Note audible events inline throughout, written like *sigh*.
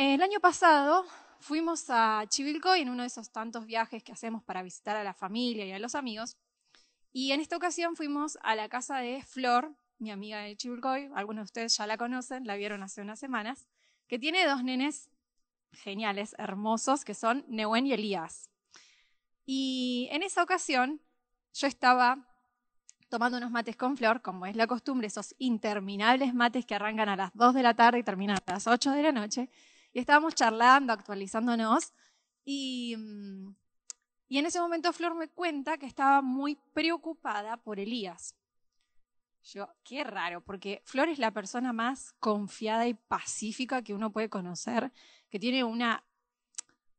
El año pasado fuimos a Chivilcoy en uno de esos tantos viajes que hacemos para visitar a la familia y a los amigos. Y en esta ocasión fuimos a la casa de Flor, mi amiga de Chivilcoy, algunos de ustedes ya la conocen, la vieron hace unas semanas, que tiene dos nenes geniales, hermosos, que son Nehuen y Elías. Y en esa ocasión yo estaba tomando unos mates con Flor, como es la costumbre, esos interminables mates que arrancan a las 2 de la tarde y terminan a las 8 de la noche. Y estábamos charlando, actualizándonos. Y, mm, y en ese momento Flor me cuenta que estaba muy preocupada por Elías. Yo, qué raro, porque Flor es la persona más confiada y pacífica que uno puede conocer, que tiene una,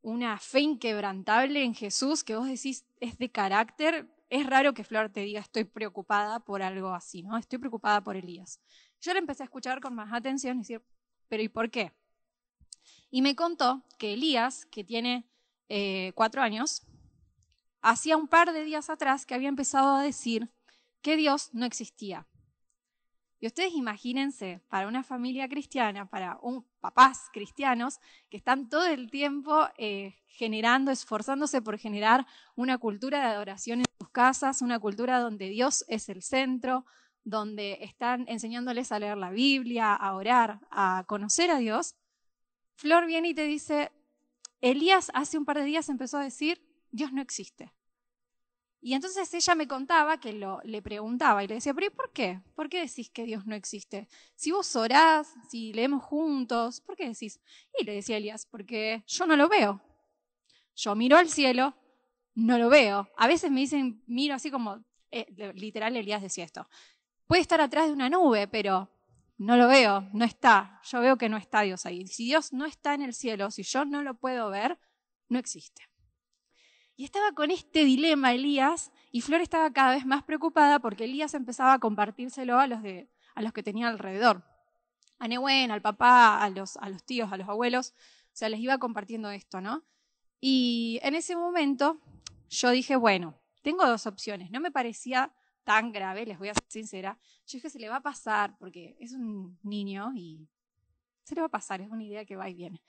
una fe inquebrantable en Jesús, que vos decís es de carácter. Es raro que Flor te diga estoy preocupada por algo así, ¿no? Estoy preocupada por Elías. Yo le empecé a escuchar con más atención y decir, pero ¿y por qué? Y me contó que Elías, que tiene eh, cuatro años, hacía un par de días atrás que había empezado a decir que Dios no existía. Y ustedes imagínense, para una familia cristiana, para un papás cristianos que están todo el tiempo eh, generando, esforzándose por generar una cultura de adoración en sus casas, una cultura donde Dios es el centro, donde están enseñándoles a leer la Biblia, a orar, a conocer a Dios, Flor viene y te dice, Elías hace un par de días empezó a decir, Dios no existe. Y entonces ella me contaba que lo, le preguntaba y le decía, pero ¿y por qué? ¿Por qué decís que Dios no existe? Si vos orás, si leemos juntos, ¿por qué decís? Y le decía Elías, porque yo no lo veo. Yo miro al cielo, no lo veo. A veces me dicen, miro así como, eh, literal Elías decía esto, puede estar atrás de una nube, pero no lo veo, no está. Yo veo que no está Dios ahí. Si Dios no está en el cielo, si yo no lo puedo ver, no existe. Y estaba con este dilema Elías y Flor estaba cada vez más preocupada porque Elías empezaba a compartírselo a los, de, a los que tenía alrededor. A Nehuen, al papá, a los, a los tíos, a los abuelos. O sea, les iba compartiendo esto, ¿no? Y en ese momento yo dije, bueno, tengo dos opciones. No me parecía tan grave, les voy a ser sincera. Yo dije, se le va a pasar, porque es un niño y se le va a pasar, es una idea que va y viene.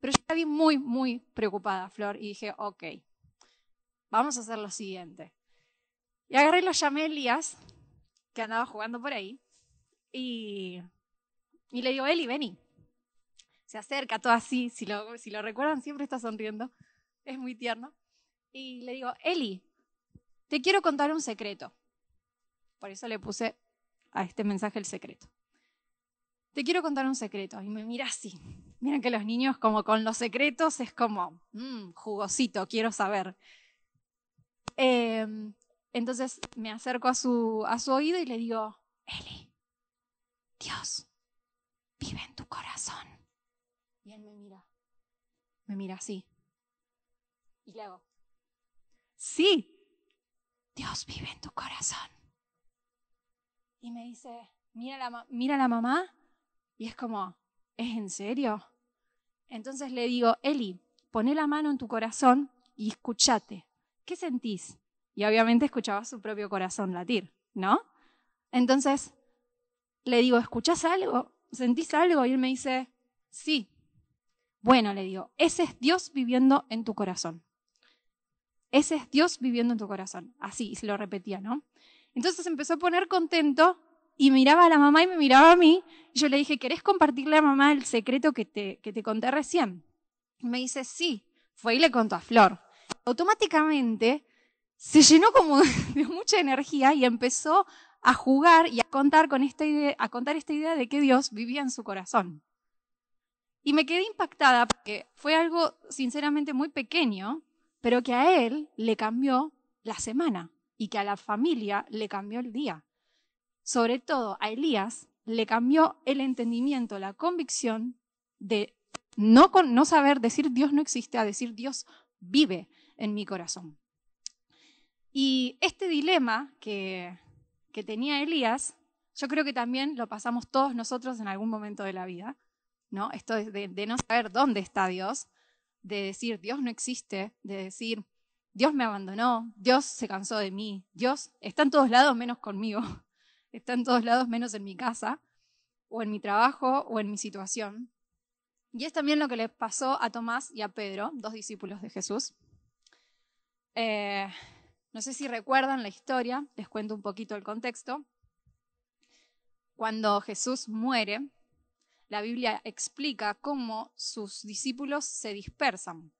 Pero yo estaba muy, muy preocupada, Flor, y dije, ok, vamos a hacer lo siguiente. Y agarré y lo llamé a Elías, que andaba jugando por ahí, y, y le digo, Eli, vení. Se acerca todo así, si lo, si lo recuerdan, siempre está sonriendo, es muy tierno. Y le digo, Eli, te quiero contar un secreto. Por eso le puse a este mensaje el secreto. Te quiero contar un secreto. Y me mira así. Miren que los niños como con los secretos es como, mmm, jugosito, quiero saber. Em, entonces me acerco a su, a su oído y le digo, Eli, Dios vive en tu corazón. Y él me mira, me mira así. Y le hago, sí, Dios vive en tu corazón y me dice, mira la, mira la mamá, y es como, ¿es en serio? Entonces le digo, Eli, poné la mano en tu corazón y escúchate. ¿Qué sentís? Y obviamente escuchaba su propio corazón latir, ¿no? Entonces le digo, ¿escuchás algo? ¿Sentís algo? Y él me dice, sí. Bueno, le digo, ese es Dios viviendo en tu corazón. Ese es Dios viviendo en tu corazón. Así, y se lo repetía, ¿no? Entonces empezó a poner contento y miraba a la mamá y me miraba a mí. Y yo le dije, ¿querés compartirle a mamá el secreto que te, que te conté recién? Y me dice, sí. Fue y le contó a Flor. Automáticamente se llenó como *laughs* de mucha energía y empezó a jugar y a contar, con esta idea, a contar esta idea de que Dios vivía en su corazón. Y me quedé impactada porque fue algo sinceramente muy pequeño, pero que a él le cambió la semana y que a la familia le cambió el día. Sobre todo a Elías le cambió el entendimiento, la convicción de no, no saber decir Dios no existe a decir Dios vive en mi corazón. Y este dilema que, que tenía Elías, yo creo que también lo pasamos todos nosotros en algún momento de la vida, ¿no? Esto de, de no saber dónde está Dios, de decir Dios no existe, de decir Dios me abandonó, Dios se cansó de mí, Dios está en todos lados menos conmigo, *laughs* está en todos lados menos en mi casa, o en mi trabajo, o en mi situación. Y es también lo que le pasó a Tomás y a Pedro, dos discípulos de Jesús. Eh, no sé si recuerdan la historia, les cuento un poquito el contexto. Cuando Jesús muere, la Biblia explica cómo sus discípulos se dispersan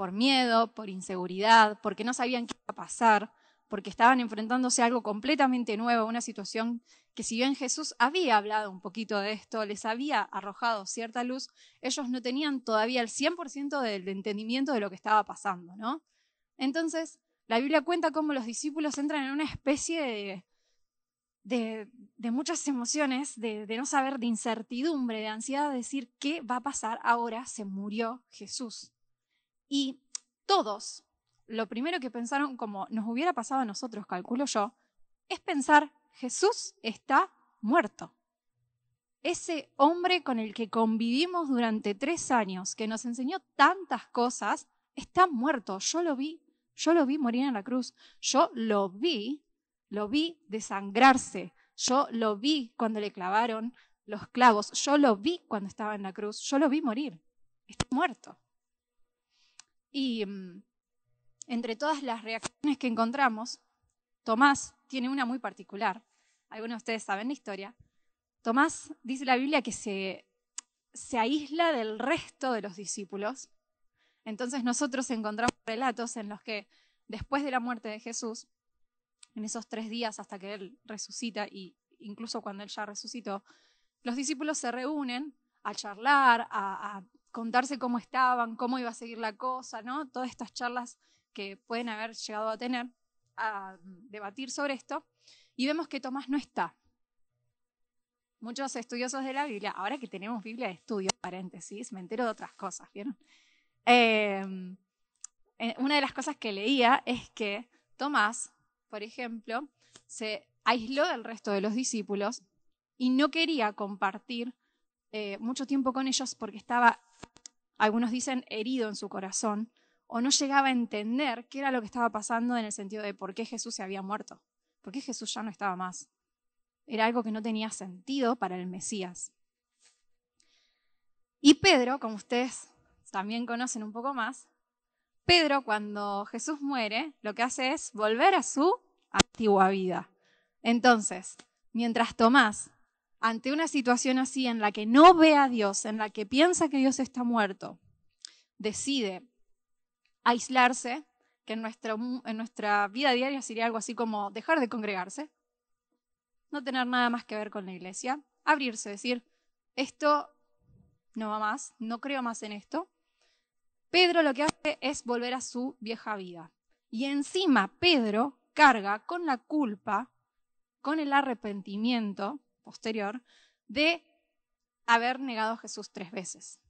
por miedo, por inseguridad, porque no sabían qué iba a pasar, porque estaban enfrentándose a algo completamente nuevo, una situación que si bien Jesús había hablado un poquito de esto, les había arrojado cierta luz, ellos no tenían todavía el 100% del entendimiento de lo que estaba pasando, ¿no? Entonces, la Biblia cuenta cómo los discípulos entran en una especie de, de, muchas emociones, de, de no saber, de incertidumbre, de ansiedad de decir, ¿qué va a pasar ahora? Se murió Jesús. Y todos, lo primero que pensaron, como nos hubiera pasado a nosotros, calculo yo, es pensar, Jesús está muerto. Ese hombre con el que convivimos durante tres años, que nos enseñó tantas cosas, está muerto. Yo lo vi, yo lo vi morir en la cruz. Yo lo vi, lo vi desangrarse. Yo lo vi cuando le clavaron los clavos. Yo lo vi cuando estaba en la cruz. Yo lo vi morir. Está muerto. Y mm, entre todas las reacciones que encontramos, Tomás tiene una muy particular. Algunos de ustedes saben la historia. Tomás dice la Biblia que se, se aísla del resto de los discípulos. Entonces nosotros encontramos relatos en los que después de la muerte de Jesús, en esos tres días hasta que Él resucita, y incluso cuando Él ya resucitó, los discípulos se reúnen a charlar, a contarse cómo estaban, cómo iba a seguir la cosa, ¿no? Todas estas charlas que pueden haber llegado a tener, a debatir sobre esto, y vemos que Tomás no está. Muchos estudiosos de la Biblia, ahora que tenemos Biblia de estudio, paréntesis, me entero de otras cosas, ¿vieron? Em, eh, una de las cosas que leía es que Tomás, por ejemplo, se aisló del resto de los discípulos y no quería compartir eh, mucho tiempo con ellos porque estaba algunos dicen herido en su corazón, o no llegaba a entender qué era lo que estaba pasando en el sentido de por qué Jesús se había muerto, por qué Jesús ya no estaba más. Era algo que no tenía sentido para el Mesías. Y Pedro, como ustedes también conocen un poco más, Pedro cuando Jesús muere, lo que hace es volver a su antigua vida. Entonces, mientras Tomás ante una situación así en la que no ve a Dios, en la que piensa que Dios está muerto, decide aislarse, que en, nuestra vida diaria sería algo así como dejar de congregarse, no tener nada más que ver con la iglesia, abrirse, decir, esto no va más, no creo más en esto. Pedro lo que hace es volver a su vieja vida. Y encima Pedro carga con la culpa, con el arrepentimiento posterior de haber negado a Jesús tres veces,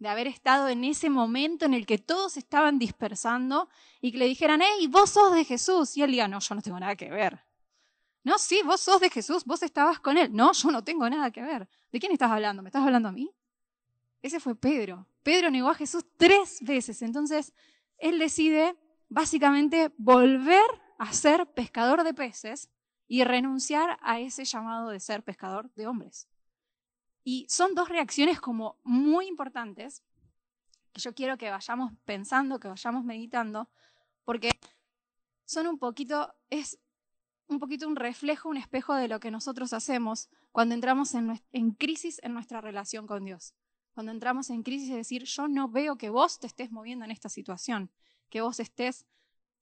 de haber estado en ese momento en el que todos estaban dispersando y que le dijeran, hey, vos sos de Jesús. Y él diga, no, yo no tengo nada que ver. No, sí, vos sos de Jesús, vos estabas con él. No, yo no tengo nada que ver. ¿De quién estás hablando? ¿Me estás hablando a mí? Ese fue Pedro. Pedro negó a Jesús tres veces. Entonces, él decide básicamente volver a ser pescador de peces y renunciar a ese llamado de ser pescador de hombres. Y son dos reacciones como muy importantes que yo quiero que vayamos pensando, que vayamos meditando, porque son un poquito, es un poquito un reflejo, un espejo de lo que nosotros hacemos cuando entramos en, en crisis en nuestra relación con Dios. Cuando entramos en crisis de decir, yo no veo que vos te estés moviendo en esta situación, que vos estés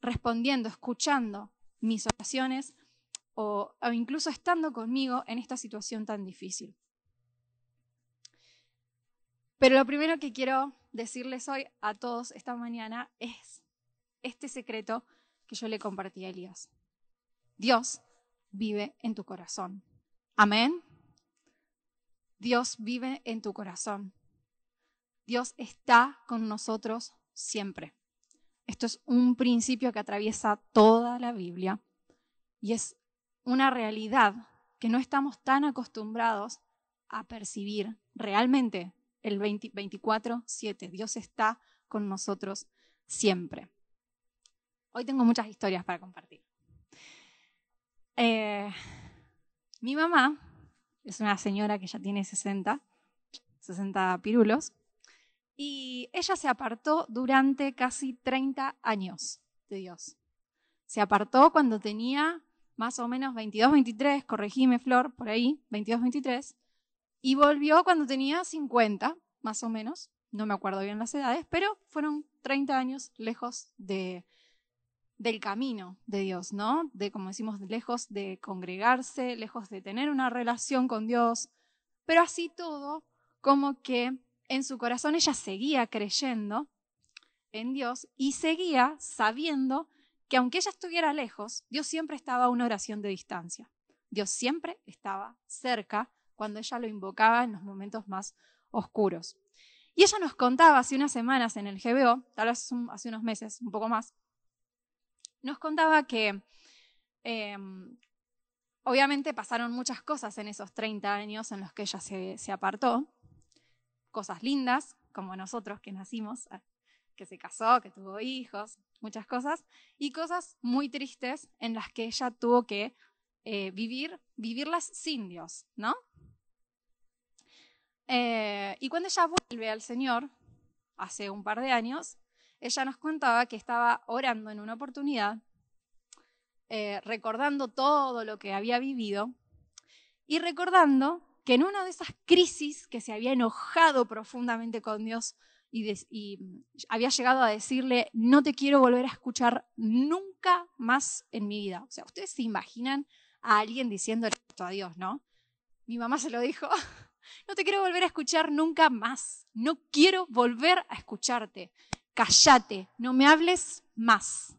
respondiendo, escuchando mis oraciones, o, incluso estando conmigo en esta situación tan difícil. Pero lo primero que quiero decirles hoy a todos esta mañana es este secreto que yo le compartí a Elías. Dios vive en tu corazón. Amén. Dios vive en tu corazón. Dios está con nosotros siempre. Esto es un principio que atraviesa toda la Biblia y es una realidad que no estamos tan acostumbrados a percibir realmente el 24-7. Dios está con nosotros siempre. Hoy tengo muchas historias para compartir. Eh, mi mamá es una señora que ya tiene 60, 60 pirulos. Y ella se apartó durante casi 30 años de Dios. Se apartó cuando tenía más o menos 22, 23, corregime Flor, por ahí, 22, 23, y volvió cuando tenía 50, más o menos, no me acuerdo bien las edades, pero fueron 30 años lejos de, del camino de Dios, ¿no? De, como decimos, lejos de congregarse, lejos de tener una relación con Dios, pero así todo, como que en su corazón ella seguía creyendo en Dios y seguía sabiendo que aunque ella estuviera lejos, Dios siempre estaba a una oración de distancia. Dios siempre estaba cerca cuando ella lo invocaba en los momentos más oscuros. Y ella nos contaba hace unas semanas en el GBO, tal vez hace unos meses, un poco más, nos contaba que em, obviamente pasaron muchas cosas en esos 30 años en los que ella se apartó, cosas lindas, como nosotros que nacimos, que se casó, que tuvo hijos, muchas cosas, y cosas muy tristes en las que ella tuvo que eh, vivir, vivirlas sin Dios, ¿no? Eh, y cuando ella vuelve al Señor, hace un par de años, ella nos contaba que estaba orando en una oportunidad, recordando todo lo que había vivido y recordando que en una de esas crisis que se había enojado profundamente con Dios y, mm, había llegado a decirle, no te quiero volver a escuchar nunca más en mi vida. O sea, ustedes se imaginan a alguien diciendo esto a Dios, ¿no? Mi mamá se lo dijo, *laughs* no te quiero volver a escuchar nunca más, no quiero volver a escucharte, cállate, no me hables más.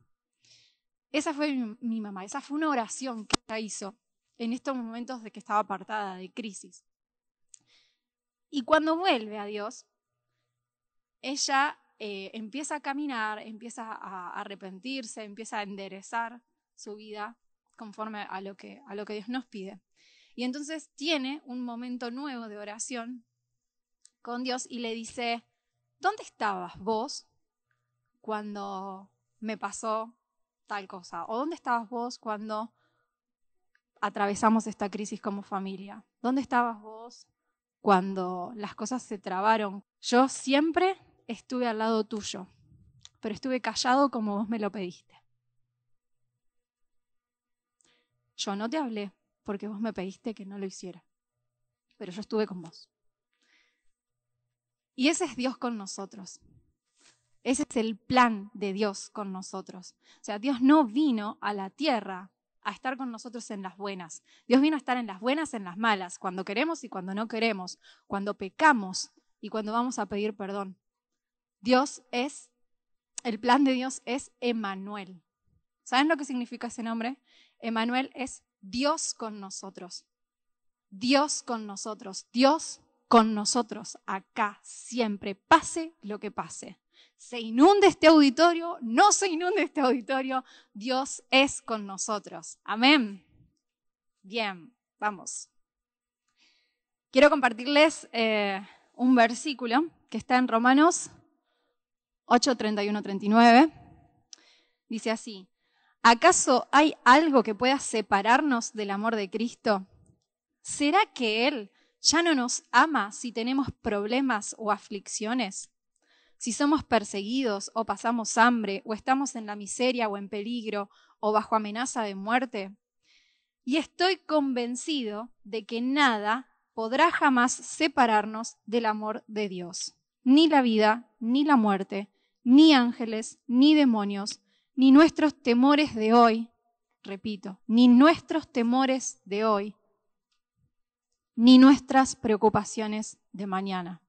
Esa fue mi, mi mamá, esa fue una oración que ella hizo en estos momentos de que estaba apartada de crisis. Y cuando vuelve a Dios, ella eh, empieza a caminar, empieza a arrepentirse, empieza a enderezar su vida conforme a lo que, a lo que Dios nos pide. Y entonces tiene un momento nuevo de oración con Dios y le dice, ¿dónde estabas vos cuando me pasó tal cosa? ¿O dónde estabas vos cuando atravesamos esta crisis como familia? ¿Dónde estabas vos cuando las cosas se trabaron? Yo siempre estuve al lado tuyo, pero estuve callado como vos me lo pediste. Yo no te hablé porque vos me pediste que no lo hiciera, pero yo estuve con vos. Y ese es Dios con nosotros. Ese es el plan de Dios con nosotros. O sea, Dios no vino a la tierra a estar con nosotros en las buenas. Dios vino a estar en las buenas, en las malas, cuando queremos y cuando no queremos, cuando pecamos y cuando vamos a pedir perdón. Dios es, el plan de Dios es Emanuel. ¿Saben lo que significa ese nombre? Emanuel es Dios con nosotros. Dios con nosotros. Dios con nosotros acá siempre, pase lo que pase se inunde este auditorio, no se inunde este auditorio, Dios es con nosotros. Amén. Bien, vamos. Quiero compartirles eh, un versículo que está en Romanos 8, 31, 39. Dice así, ¿acaso hay algo que pueda separarnos del amor de Cristo? ¿Será que Él ya no nos ama si tenemos problemas o aflicciones? si somos perseguidos o pasamos hambre o estamos en la miseria o en peligro o bajo amenaza de muerte. Y estoy convencido de que nada podrá jamás separarnos del amor de Dios. Ni la vida, ni la muerte, ni ángeles, ni demonios, ni nuestros temores de hoy, repito, ni nuestros temores de hoy, ni nuestras preocupaciones de mañana.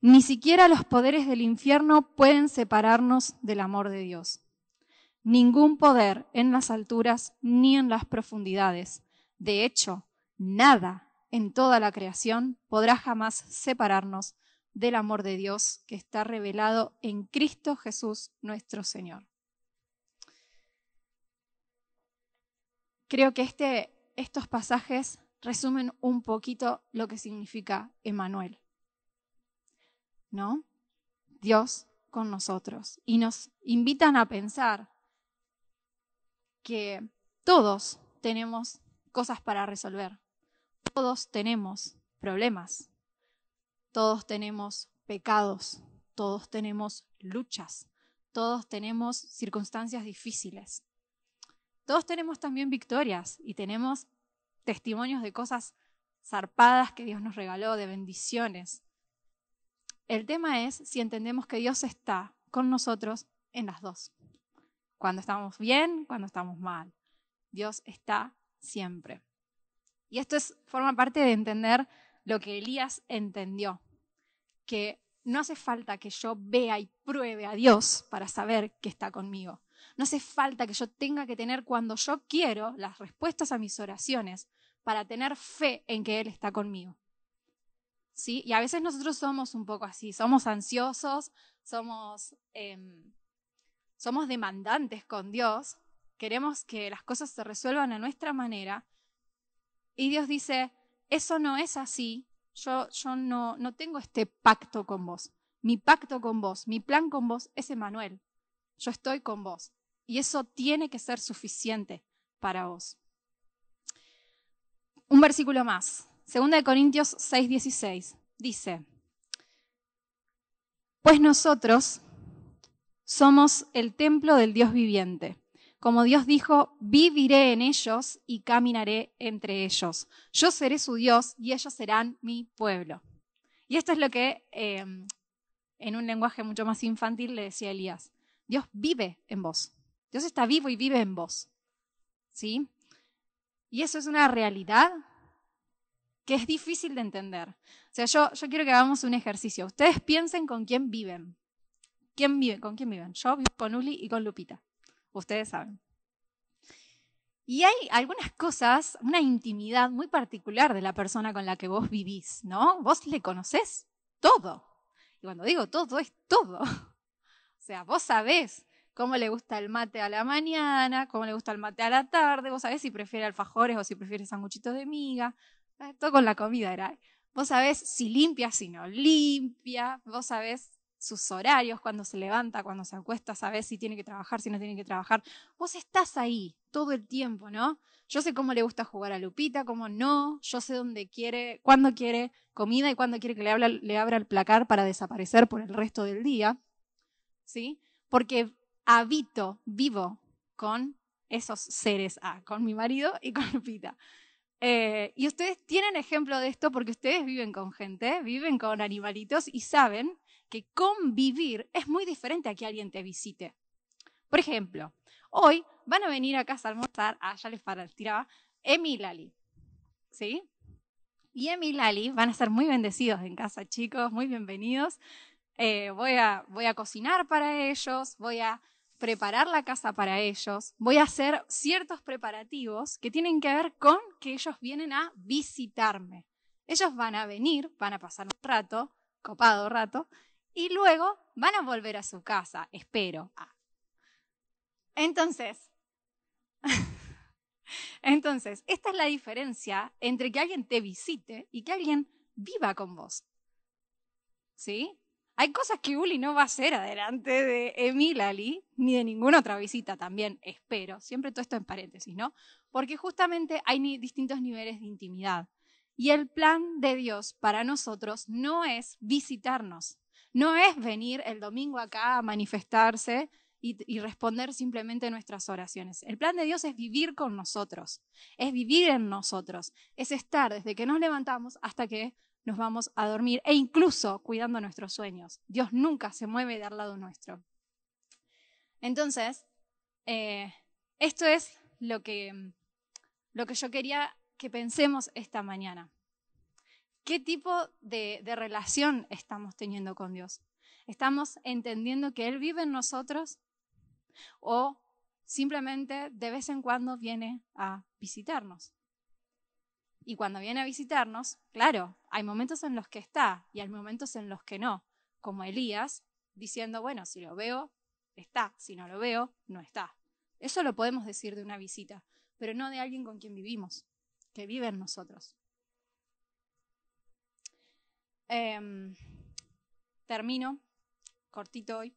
Ni siquiera los poderes del infierno pueden separarnos del amor de Dios. Ningún poder en las alturas ni en las profundidades. De hecho, nada en toda la creación podrá jamás separarnos del amor de Dios que está revelado en Cristo Jesús nuestro Señor. Creo que este, estos pasajes resumen un poquito lo que significa Emanuel. ¿no? Dios con nosotros. Y nos invitan a pensar que todos tenemos cosas para resolver. Todos tenemos problemas. Todos tenemos pecados, todos tenemos luchas, todos tenemos circunstancias difíciles. Todos tenemos también victorias y tenemos testimonios de cosas zarpadas que Dios nos regaló, de bendiciones. El tema es si entendemos que Dios está con nosotros en las dos. Cuando estamos bien, cuando estamos mal. Dios está siempre. Y esto es, forma parte de entender lo que Elías entendió, que no hace falta que yo vea y pruebe a Dios para saber que está conmigo. No hace falta que yo tenga que tener cuando yo quiero las respuestas a mis oraciones para tener fe en que Él está conmigo. ¿Sí? Y a veces nosotros somos un poco así, somos ansiosos, somos, em, somos demandantes con Dios, queremos que las cosas se resuelvan a nuestra manera. Y Dios dice, eso no es así, yo, no tengo este pacto con vos. Mi pacto con vos, mi plan con vos es Emanuel. Yo estoy con vos. Y eso tiene que ser suficiente para vos. Un versículo más. Segunda de Corintios 6:16. Dice, pues nosotros somos el templo del Dios viviente. Como Dios dijo, viviré en ellos y caminaré entre ellos. Yo seré su Dios y ellos serán mi pueblo. Y esto es lo que em, en un lenguaje mucho más infantil le decía Elías. Dios vive en vos. Dios está vivo y vive en vos. ¿Sí? Y eso es una realidad que es difícil de entender. O sea, yo, yo quiero que hagamos un ejercicio. Ustedes piensen con quién viven. ¿Quién vive? ¿Con quién viven? Yo vivo con Uli y con Lupita. Ustedes saben. Y hay algunas cosas, una intimidad muy particular de la persona con la que vos vivís, ¿no? Vos le conocés todo. Y cuando digo todo, es todo. *laughs* O sea, vos sabés cómo le gusta el mate a la mañana, cómo le gusta el mate a la tarde, vos sabés si prefiere alfajores o si prefiere sanguchitos de miga, todo con la comida era. Vos sabés si limpia, si no limpia, vos sabés sus horarios, cuando se levanta, cuando se acuesta, sabés si tiene que trabajar, si no tiene que trabajar. Vos estás ahí todo el tiempo, ¿no? Yo sé cómo le gusta jugar a Lupita, cómo no, yo sé dónde quiere, cuándo quiere comida y cuándo quiere que le, le abra el placar para desaparecer por el resto del día. ¿sí? Porque habito, vivo con esos seres, ah, con mi marido y con Lupita. Eh, y ustedes tienen ejemplo de esto porque ustedes viven con gente, viven con animalitos y saben que convivir es muy diferente a que alguien te visite. Por ejemplo, hoy van a venir a casa a almorzar, ah, ya les tiraba, Emi y Lali. ¿Sí? Y Emi Lali van a ser muy bendecidos en casa, chicos, muy bienvenidos. Eh, voy, a, voy a cocinar para ellos, voy a preparar la casa para ellos, voy a hacer ciertos preparativos que tienen que ver con que ellos vienen a visitarme. Ellos van a venir, van a pasar un rato, copado rato, y luego van a volver a su casa, espero. Ah. Entonces, *laughs* entonces, esta es la diferencia entre que alguien te visite y que alguien viva con vos. ¿Sí? Hay cosas que Uli no va a hacer adelante de Emil Ali, ni de ninguna otra visita también, espero. Siempre todo esto en paréntesis, ¿no? Porque justamente hay distintos niveles de intimidad. Y el plan de Dios para nosotros no es visitarnos, no es venir el domingo acá a manifestarse y, responder simplemente nuestras oraciones. El plan de Dios es vivir con nosotros, es vivir en nosotros, es estar desde que nos levantamos hasta que nos vamos a dormir e incluso cuidando nuestros sueños. Dios nunca se mueve de al lado nuestro. Entonces, eh, esto es lo que, lo que yo quería que pensemos esta mañana. ¿Qué tipo de, relación estamos teniendo con Dios? ¿Estamos entendiendo que Él vive en nosotros? ¿O simplemente de vez en cuando viene a visitarnos? Y cuando viene a visitarnos, claro, hay momentos en los que está y hay momentos en los que no, como Elías diciendo, bueno, si lo veo, está, si no lo veo, no está. Eso lo podemos decir de una visita, pero no de alguien con quien vivimos, que vive en nosotros. Em, termino, cortito hoy,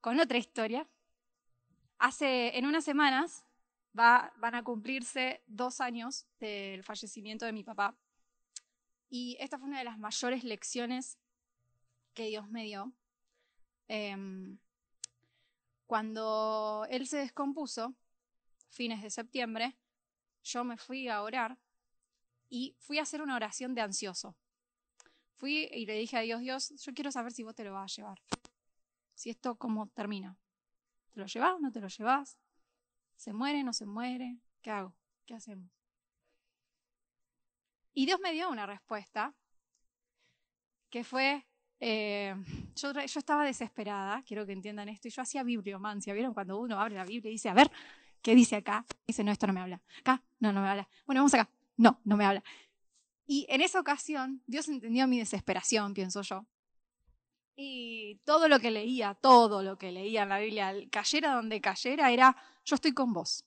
con otra historia. Hace, en unas semanas, van a cumplirse dos años del fallecimiento de mi papá. Y esta fue una de las mayores lecciones que Dios me dio. Em, cuando Él se descompuso, fines de septiembre, yo me fui a orar y fui a hacer una oración de ansioso. Fui y le dije a Dios, Dios, yo quiero saber si vos te lo vas a llevar. Si esto cómo termina. ¿Te lo llevas? ¿No te lo llevas? ¿Se muere? ¿No se muere? ¿Qué hago? ¿Qué hacemos? Y Dios me dio una respuesta que fue, eh, yo, yo, estaba desesperada, quiero que entiendan esto, y yo hacía bibliomancia, ¿vieron? Cuando uno abre la Biblia y dice, a ver, ¿qué dice acá? Dice, no, esto no me habla. Acá, no, no me habla. Bueno, vamos acá. No, no me habla. Y en esa ocasión, Dios entendió mi desesperación, pienso yo. Y todo lo que leía, todo lo que leía en la Biblia, cayera donde cayera, era, yo estoy con vos.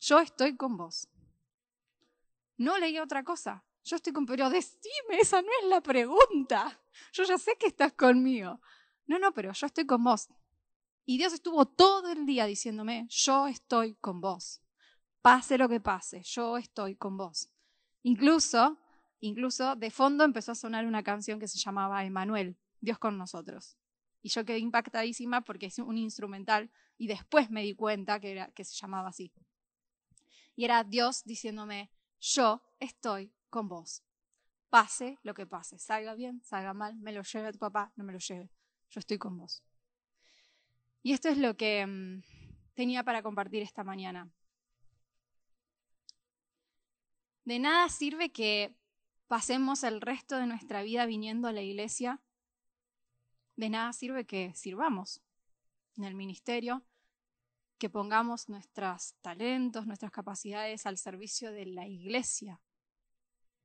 Yo estoy con vos. No leí otra cosa. Yo estoy con, pero decime, esa no es la pregunta. Yo ya sé que estás conmigo. No, no, pero yo estoy con vos. Y Dios estuvo todo el día diciéndome, yo estoy con vos. Pase lo que pase, yo estoy con vos. Incluso, incluso de fondo empezó a sonar una canción que se llamaba Emanuel, Dios con nosotros. Y yo quedé impactadísima porque es un instrumental y después me di cuenta que, era, que se llamaba así. Y era Dios diciéndome, yo estoy con vos. Pase lo que pase, salga bien, salga mal, me lo lleve tu papá, no me lo lleve, yo estoy con vos. Y esto es lo que mm, tenía para compartir esta mañana. De nada sirve que pasemos el resto de nuestra vida viniendo a la iglesia. De nada sirve que sirvamos en el ministerio, que pongamos nuestros talentos, nuestras capacidades al servicio de la iglesia,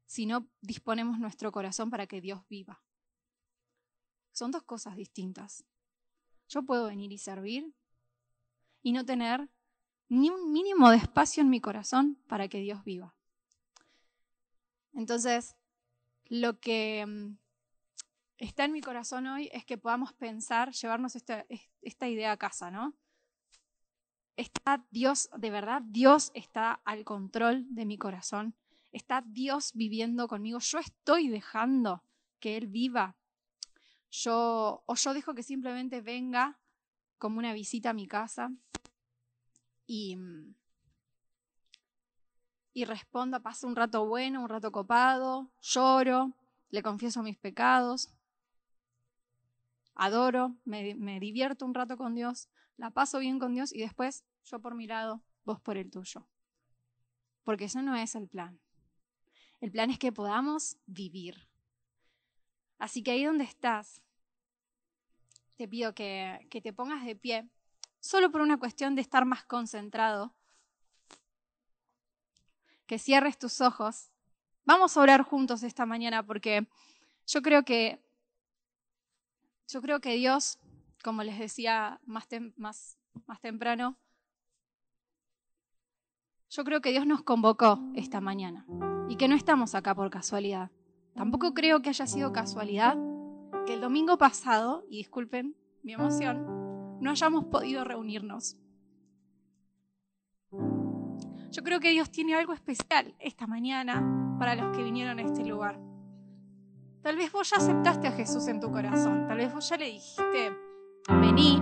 si no disponemos nuestro corazón para que Dios viva. Son dos cosas distintas. Yo puedo venir y servir y no tener ni un mínimo de espacio en mi corazón para que Dios viva. Entonces, lo que mm, está en mi corazón hoy es que podamos pensar, llevarnos esta, idea a casa, ¿no? Está Dios, de verdad, Dios está al control de mi corazón. Está Dios viviendo conmigo. Yo estoy dejando que Él viva. Yo, o yo dejo que simplemente venga como una visita a mi casa y, y responda, pasa un rato bueno, un rato copado, lloro, le confieso mis pecados, adoro, me, me divierto un rato con Dios, la paso bien con Dios y después yo por mi lado, vos por el tuyo. Porque eso no es el plan. El plan es que podamos vivir. Así que ahí donde estás, te pido que, que te pongas de pie, solo por una cuestión de estar más concentrado, que cierres tus ojos. Vamos a orar juntos esta mañana porque yo creo que yo creo que Dios como les decía más, más, más temprano, yo creo que Dios nos convocó esta mañana y que no estamos acá por casualidad. Tampoco creo que haya sido casualidad que el domingo pasado, y disculpen mi emoción, no hayamos podido reunirnos. Yo creo que Dios tiene algo especial esta mañana para los que vinieron a este lugar. Tal vez vos ya aceptaste a Jesús en tu corazón, tal vez vos ya le dijiste, vení,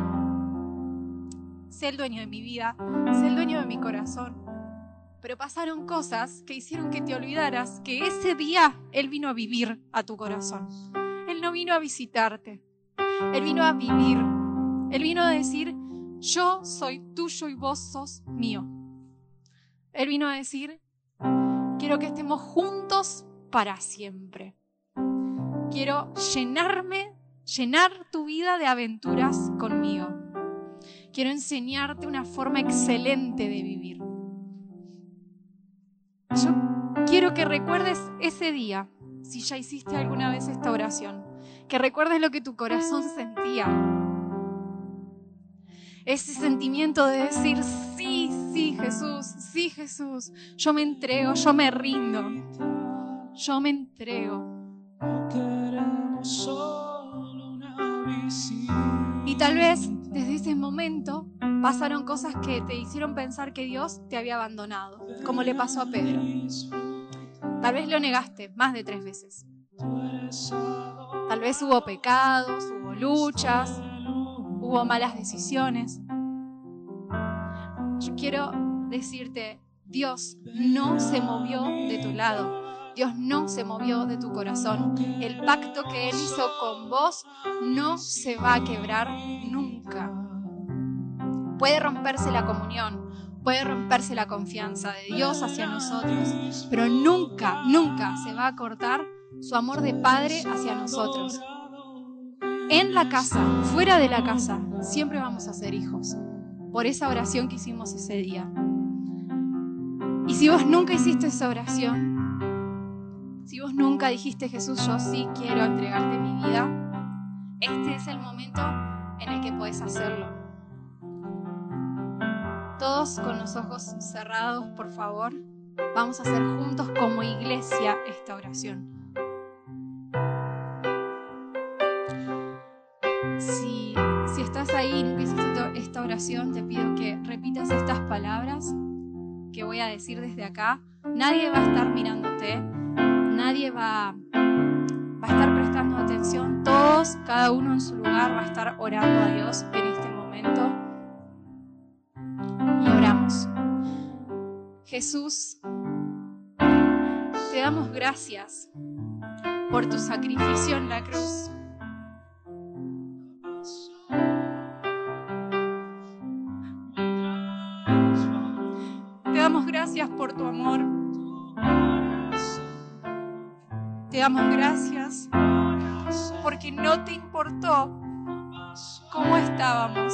sé el dueño de mi vida, sé el dueño de mi corazón. Pero pasaron cosas que hicieron que te olvidaras que ese día Él vino a vivir a tu corazón. Él no vino a visitarte, Él vino a vivir. Él vino a decir, yo soy tuyo y vos sos mío. Él vino a decir, quiero que estemos juntos para siempre. Quiero llenarme llenar tu vida de aventuras conmigo. Quiero enseñarte una forma excelente de vivir. Yo quiero que recuerdes ese día, si ya hiciste alguna vez esta oración, que recuerdes lo que tu corazón sentía. Ese sentimiento de decir, sí, Jesús, sí, Jesús, yo me entrego, yo me rindo, yo me entrego. Y tal vez desde ese momento pasaron cosas que te hicieron pensar que Dios te había abandonado, como le pasó a Pedro. Tal vez lo negaste más de tres veces. Tal vez hubo pecados, hubo luchas, hubo malas decisiones. Yo quiero decirte, Dios no se movió de tu lado. Dios no se movió de tu corazón. El pacto que Él hizo con vos no se va a quebrar nunca. Puede romperse la comunión, puede romperse la confianza de Dios hacia nosotros, pero nunca, nunca se va a cortar su amor de Padre hacia nosotros. En la casa, fuera de la casa, siempre vamos a ser hijos. Por esa oración que hicimos ese día. Y si vos nunca hiciste esa oración, si vos nunca dijiste Jesús, yo sí quiero entregarte mi vida, este es el momento en el que puedes hacerlo. Todos con los ojos cerrados, por favor, vamos a hacer juntos como iglesia esta oración. Si, si estás ahí y nunca te pido que repitas estas palabras que voy a decir desde acá. Nadie va a estar mirándote, nadie va, va a estar prestando atención. Todos, cada uno en su lugar, va a estar orando a Dios en este momento. Y oramos. Jesús, te damos gracias por tu sacrificio en la cruz. Damos gracias porque no te importó cómo estábamos.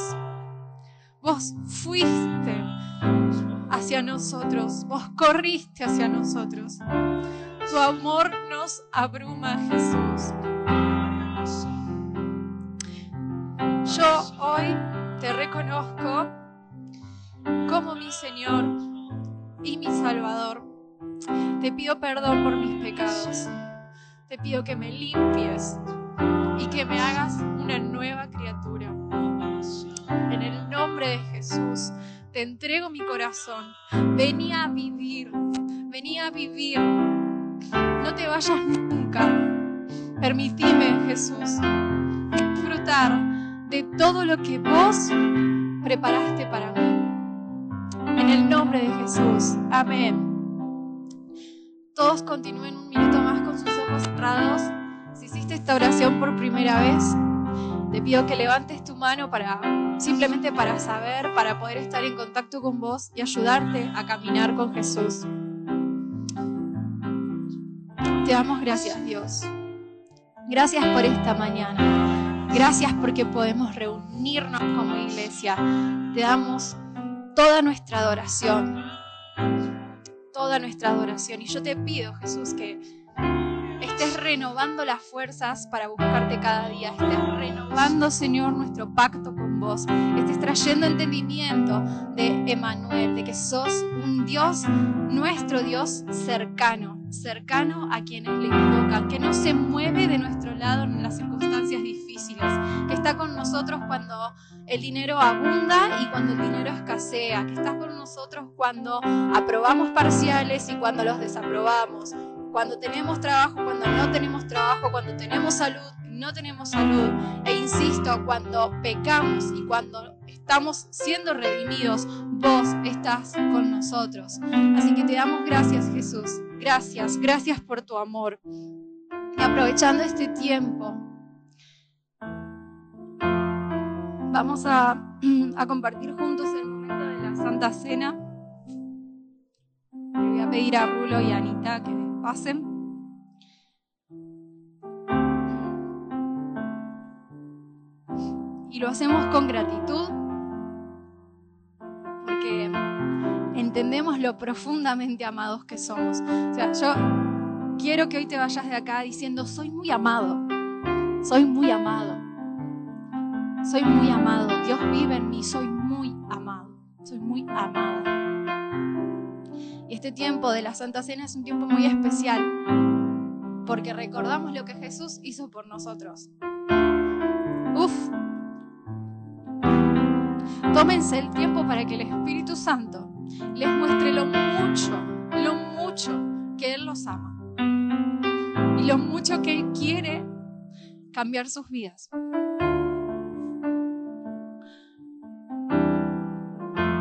Vos fuiste hacia nosotros, vos corriste hacia nosotros. Tu amor nos abruma, Jesús. Yo hoy te reconozco como mi Señor y mi Salvador. Te pido perdón por mis pecados. Te pido que me limpies y que me hagas una nueva criatura. En el nombre de Jesús, te entrego mi corazón. Vení a vivir, vení a vivir. No te vayas nunca. Permitime, Jesús, disfrutar de todo lo que vos preparaste para mí. En el nombre de Jesús. Amén. Todos continúen un minuto más con sus ojos cerrados. Si hiciste esta oración por primera vez, te pido que levantes tu mano para simplemente para saber, para poder estar en contacto con vos y ayudarte a caminar con Jesús. Te damos gracias, Dios. Gracias por esta mañana. Gracias porque podemos reunirnos como iglesia. Te damos toda nuestra adoración. Toda nuestra adoración. Y yo te pido, Jesús, que renovando las fuerzas para buscarte cada día. Estés renovando, Señor, nuestro pacto con vos. Estés trayendo entendimiento de Emanuel, de que sos un Dios, nuestro Dios cercano, cercano a quienes le invocan, que no se mueve de nuestro lado en las circunstancias difíciles, que está con nosotros cuando el dinero abunda y cuando el dinero escasea, que estás con nosotros cuando aprobamos parciales y cuando los desaprobamos, cuando tenemos trabajo, cuando no tenemos trabajo, cuando tenemos salud, no tenemos salud. E insisto, cuando pecamos y cuando estamos siendo redimidos, vos estás con nosotros. Así que te damos gracias, Jesús. Gracias, gracias por tu amor. Y aprovechando este tiempo, vamos a, *clears throat* compartir juntos el momento de la Santa Cena. Le voy a pedir a Rulo y a Anita que pasen. Y lo hacemos con gratitud porque entendemos lo profundamente amados que somos. O sea, yo quiero que hoy te vayas de acá diciendo, soy muy amado, soy muy amado, soy muy amado, Dios vive en mí, soy muy amado, soy muy amada. Este tiempo de la Santa Cena es un tiempo muy especial porque recordamos lo que Jesús hizo por nosotros. Uf. Tómense el tiempo para que el Espíritu Santo les muestre lo mucho, lo mucho que Él los ama. y lo mucho que Él quiere cambiar sus vidas.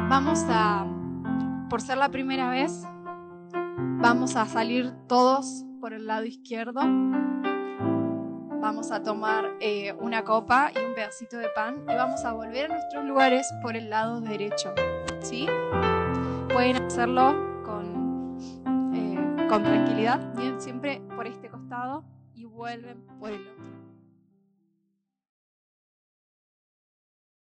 Vamos a, por ser la primera vez, vamos a salir todos por el lado izquierdo. Vamos a tomar eh, una copa y un pedacito de pan y vamos a volver a nuestros lugares por el lado derecho. ¿Sí? Pueden hacerlo con, eh, con tranquilidad, siempre por este costado y vuelven por el otro.